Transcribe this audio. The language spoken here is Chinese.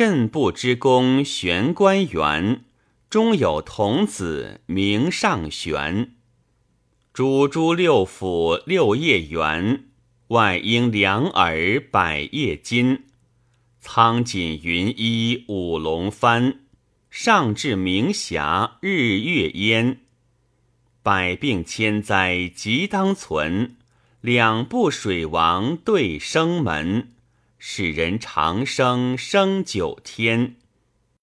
慎部之公玄关元，中有童子名上玄。诸诸六府六叶圆，外应两耳百叶金。苍锦云衣五龙幡，上至明霞日月烟。百病千灾即当存，两部水王对生门。使人长生生九天。